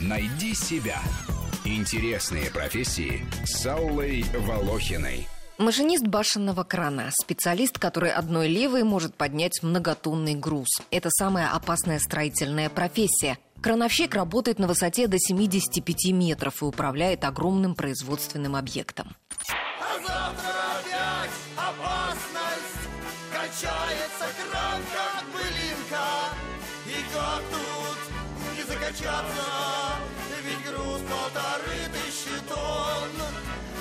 Найди себя. Интересные профессии с Аллой Волохиной. Машинист башенного крана – специалист, который одной левой может поднять многотонный груз. Это самая опасная строительная профессия. Крановщик работает на высоте до 75 метров и управляет огромным производственным объектом. А завтра опять опасность Качается кран, как былинка тут не закачаться. Ведь груз полторы тысячи тонн.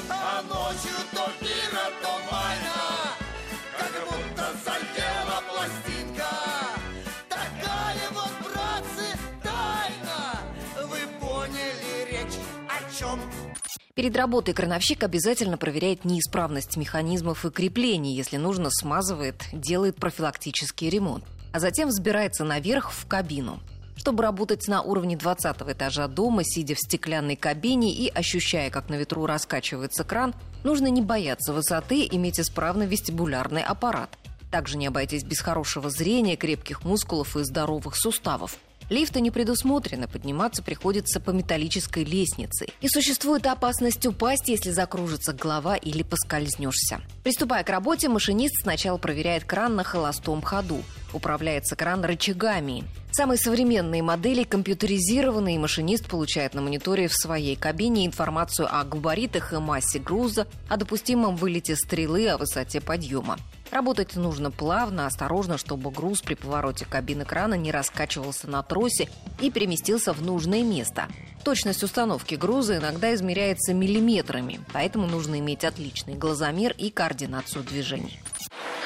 А ночью то пира, то майна Как будто задела пластинка. Такая вот, братцы, тайна. Вы поняли речь о чем? Перед работой крановщик обязательно проверяет неисправность механизмов и креплений, если нужно, смазывает, делает профилактический ремонт. А затем взбирается наверх в кабину. Чтобы работать на уровне 20 этажа дома, сидя в стеклянной кабине и ощущая, как на ветру раскачивается кран, нужно не бояться высоты, иметь исправный вестибулярный аппарат. Также не обойтись без хорошего зрения, крепких мускулов и здоровых суставов. Лифты не предусмотрены, подниматься приходится по металлической лестнице. И существует опасность упасть, если закружится голова или поскользнешься. Приступая к работе, машинист сначала проверяет кран на холостом ходу. Управляется кран рычагами. Самые современные модели компьютеризированы, и машинист получает на мониторе в своей кабине информацию о габаритах и массе груза, о допустимом вылете стрелы, о высоте подъема. Работать нужно плавно, осторожно, чтобы груз при повороте кабины крана не раскачивался на тросе и переместился в нужное место. Точность установки груза иногда измеряется миллиметрами, поэтому нужно иметь отличный глазомер и координацию движений.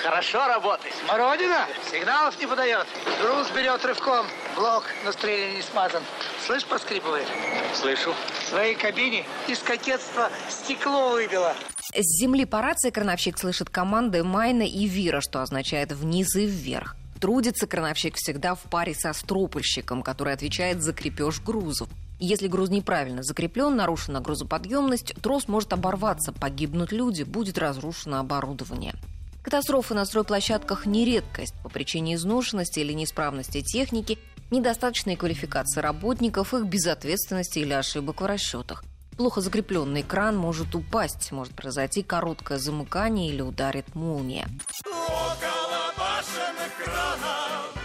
Хорошо работает. Смородина сигналов не подает. Груз берет рывком. Блок на стреле не смазан. Слышь, поскрипывает? Слышу. В своей кабине из кокетства стекло выбило. С земли по рации крановщик слышит команды Майна и Вира, что означает «вниз и вверх». Трудится крановщик всегда в паре со стропольщиком, который отвечает за крепеж грузов. Если груз неправильно закреплен, нарушена грузоподъемность, трос может оборваться, погибнут люди, будет разрушено оборудование. Катастрофы на стройплощадках не редкость по причине изношенности или неисправности техники, недостаточной квалификации работников, их безответственности или ошибок в расчетах. Плохо закрепленный кран может упасть, может произойти короткое замыкание или ударит молния. Около башенных кранов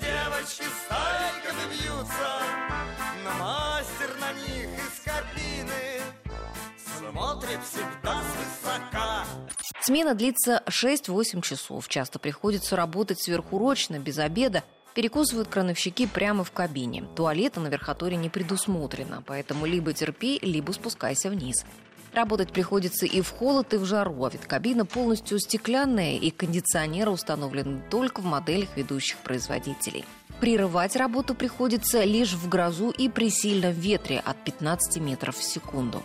Девочки стайками бьются Но мастер на них из кабины Смотрит всегда свысока Смена длится 6-8 часов. Часто приходится работать сверхурочно, без обеда. Перекусывают крановщики прямо в кабине. Туалета на верхотуре не предусмотрено, поэтому либо терпи, либо спускайся вниз. Работать приходится и в холод, и в жару, а ведь кабина полностью стеклянная, и кондиционеры установлены только в моделях ведущих производителей. Прерывать работу приходится лишь в грозу и при сильном ветре от 15 метров в секунду.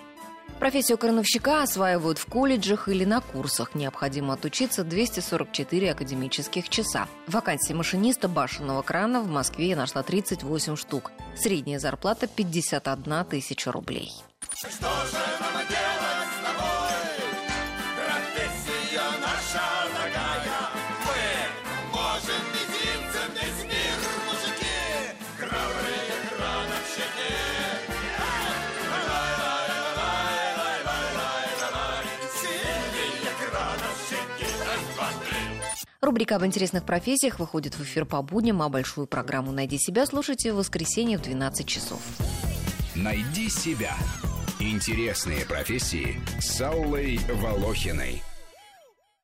Профессию крановщика осваивают в колледжах или на курсах. Необходимо отучиться 244 академических часа. Вакансии машиниста башенного крана в Москве я нашла 38 штук. Средняя зарплата 51 тысяча рублей. Что же Рубрика об интересных профессиях выходит в эфир по будням, а большую программу «Найди себя» слушайте в воскресенье в 12 часов. Найди себя. Интересные профессии с Аллой Волохиной.